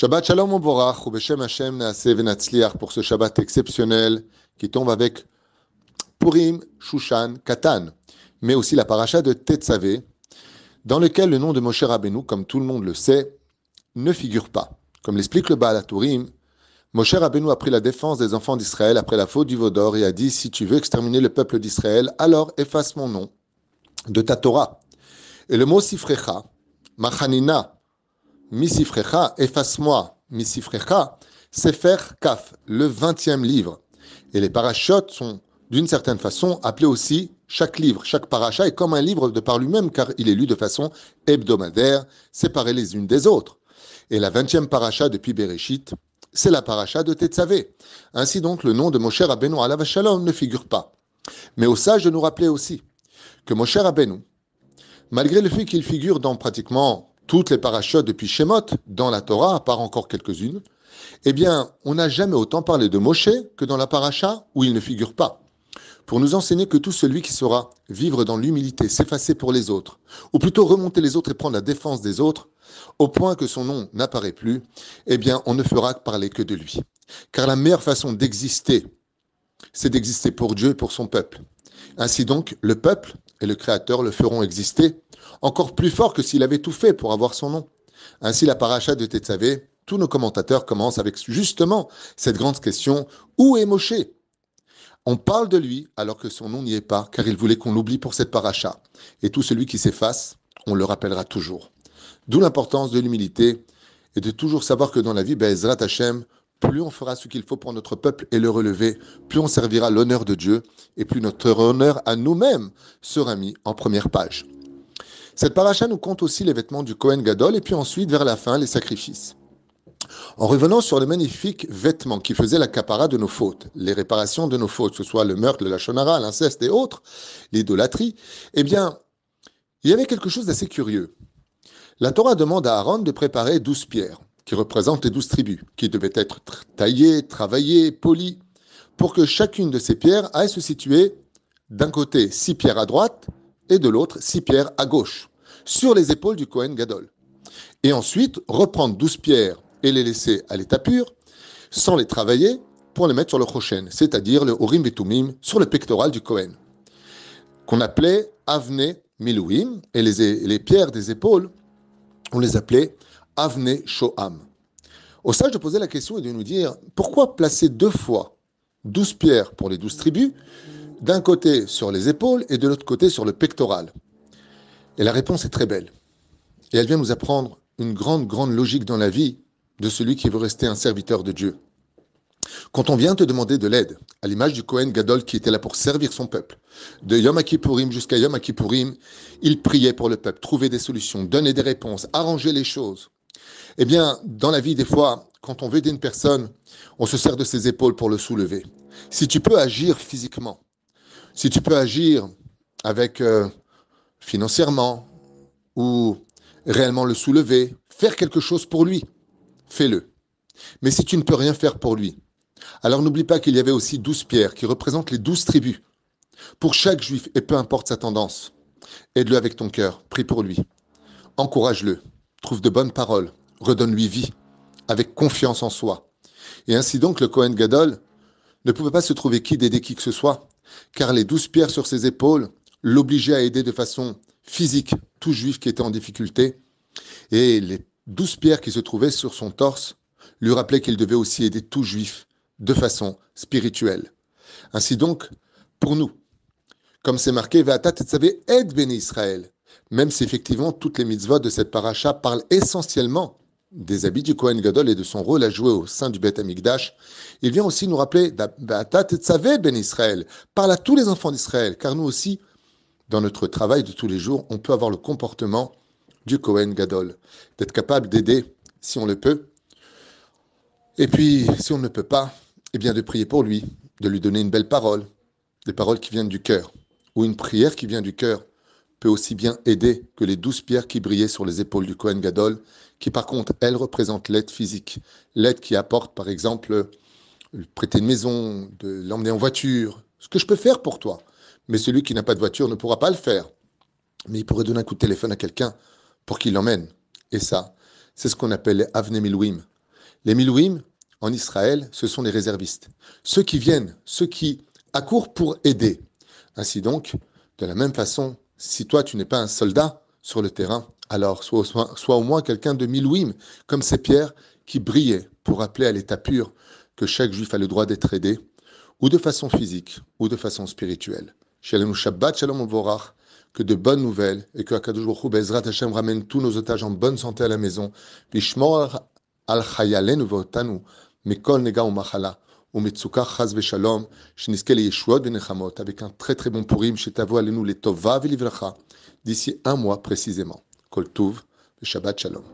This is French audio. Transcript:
Shabbat Shalom Oborach, ou Beshem Hashem Naaseh pour ce Shabbat exceptionnel qui tombe avec Purim, Shushan, Katan, mais aussi la paracha de Tetzavé, dans lequel le nom de Moshe Rabbeinu, comme tout le monde le sait, ne figure pas. Comme l'explique le Baal HaTurim, Moshe Rabbeinu a pris la défense des enfants d'Israël après la faute du Vaudor et a dit Si tu veux exterminer le peuple d'Israël, alors efface mon nom de ta Torah. Et le mot Sifrecha, Machanina, Misifrecha, efface-moi, Misifrecha, faire Kaf, le vingtième livre. Et les parachutes sont, d'une certaine façon, appelés aussi chaque livre. Chaque paracha est comme un livre de par lui-même, car il est lu de façon hebdomadaire, séparés les unes des autres. Et la vingtième paracha depuis Bereshit, c'est la paracha de Tetzavé. Ainsi donc, le nom de Moshe Rabbeinu alav Shalom ne figure pas. Mais au sage de nous rappeler aussi que Moshe Rabbeinu, malgré le fait qu'il figure dans pratiquement toutes les parachutes depuis Shemot dans la Torah, à part encore quelques-unes, eh bien, on n'a jamais autant parlé de Moshe que dans la paracha où il ne figure pas. Pour nous enseigner que tout celui qui saura vivre dans l'humilité, s'effacer pour les autres, ou plutôt remonter les autres et prendre la défense des autres, au point que son nom n'apparaît plus, eh bien, on ne fera parler que de lui. Car la meilleure façon d'exister, c'est d'exister pour Dieu et pour son peuple. Ainsi donc, le peuple et le Créateur le feront exister encore plus fort que s'il avait tout fait pour avoir son nom. Ainsi, la paracha de Tetzavé, tous nos commentateurs commencent avec justement cette grande question où est Moshe? On parle de lui alors que son nom n'y est pas, car il voulait qu'on l'oublie pour cette paracha. Et tout celui qui s'efface, on le rappellera toujours. D'où l'importance de l'humilité et de toujours savoir que dans la vie, Be'ezrat Hashem, plus on fera ce qu'il faut pour notre peuple et le relever, plus on servira l'honneur de Dieu et plus notre honneur à nous-mêmes sera mis en première page. Cette paracha nous compte aussi les vêtements du Kohen Gadol et puis ensuite, vers la fin, les sacrifices. En revenant sur les magnifiques vêtements qui faisaient la capara de nos fautes, les réparations de nos fautes, que ce soit le meurtre, la shonara, l'inceste et autres, l'idolâtrie, eh bien, il y avait quelque chose d'assez curieux. La Torah demande à Aaron de préparer douze pierres, qui représentent les douze tribus, qui devaient être taillées, travaillées, polies, pour que chacune de ces pierres aille se situer d'un côté six pierres à droite et de l'autre six pierres à gauche, sur les épaules du Kohen Gadol. Et ensuite, reprendre douze pierres et les laisser à l'état pur, sans les travailler, pour les mettre sur le Choshen, c'est-à-dire le Horim Betumim, sur le pectoral du Kohen, qu'on appelait Avne Milouim, et les pierres des épaules, on les appelait Avne Shoham. Au sage de poser la question et de nous dire pourquoi placer deux fois douze pierres pour les douze tribus d'un côté sur les épaules et de l'autre côté sur le pectoral? Et la réponse est très belle. Et elle vient nous apprendre une grande, grande logique dans la vie de celui qui veut rester un serviteur de Dieu. Quand on vient te demander de l'aide, à l'image du Kohen Gadol qui était là pour servir son peuple, de Yom Kippourim jusqu'à Yom Kippourim, il priait pour le peuple, trouver des solutions, donner des réponses, arranger les choses. Eh bien, dans la vie, des fois, quand on veut aider une personne, on se sert de ses épaules pour le soulever. Si tu peux agir physiquement, si tu peux agir avec euh, financièrement ou réellement le soulever, faire quelque chose pour lui, fais-le. Mais si tu ne peux rien faire pour lui, alors n'oublie pas qu'il y avait aussi douze pierres qui représentent les douze tribus. Pour chaque juif, et peu importe sa tendance, aide-le avec ton cœur, prie pour lui. Encourage-le, trouve de bonnes paroles, redonne-lui vie, avec confiance en soi. Et ainsi donc, le Kohen Gadol ne pouvait pas se trouver qui d'aider qui que ce soit, car les douze pierres sur ses épaules l'obligeaient à aider de façon physique tout juif qui était en difficulté, et les douze pierres qui se trouvaient sur son torse lui rappelaient qu'il devait aussi aider tout juif de façon spirituelle. Ainsi donc, pour nous, comme c'est marqué, Va'atat et aide béni Israël, même si effectivement toutes les mitzvot de cette paracha parlent essentiellement des habits du Kohen Gadol et de son rôle à jouer au sein du Beth Amikdash, il vient aussi nous rappeler ben Israël, parle à tous les enfants d'Israël, car nous aussi, dans notre travail de tous les jours, on peut avoir le comportement du Kohen Gadol, d'être capable d'aider si on le peut, et puis si on ne peut pas, eh bien de prier pour lui, de lui donner une belle parole, des paroles qui viennent du cœur, ou une prière qui vient du cœur, peut aussi bien aider que les douze pierres qui brillaient sur les épaules du Kohen Gadol, qui par contre, elles représentent l'aide physique. L'aide qui apporte, par exemple, prêter une maison, de l'emmener en voiture, ce que je peux faire pour toi. Mais celui qui n'a pas de voiture ne pourra pas le faire. Mais il pourrait donner un coup de téléphone à quelqu'un pour qu'il l'emmène. Et ça, c'est ce qu'on appelle les Avne Les Milouim, en Israël, ce sont les réservistes. Ceux qui viennent, ceux qui accourent pour aider. Ainsi donc, de la même façon, si toi tu n'es pas un soldat sur le terrain, alors sois, au moins quelqu'un de Milouim, comme ces pierres qui brillaient pour rappeler à l'état pur que chaque juif a le droit d'être aidé, ou de façon physique, ou de façon spirituelle. Shalom Shabbat, Shalom Vorach, que de bonnes nouvelles et que Akadosh Baruch Bezrat Hashem ramène tous nos otages en bonne santé à la maison. Vishmor al chayalenu votanu mikol nega ou mitzuka chaz veshalom sheniske le yeshuot benechamot avec un très très bon purim shetavo alenu le tova velivracha d'ici un mois précisément. Kol tuv Shabbat Shalom.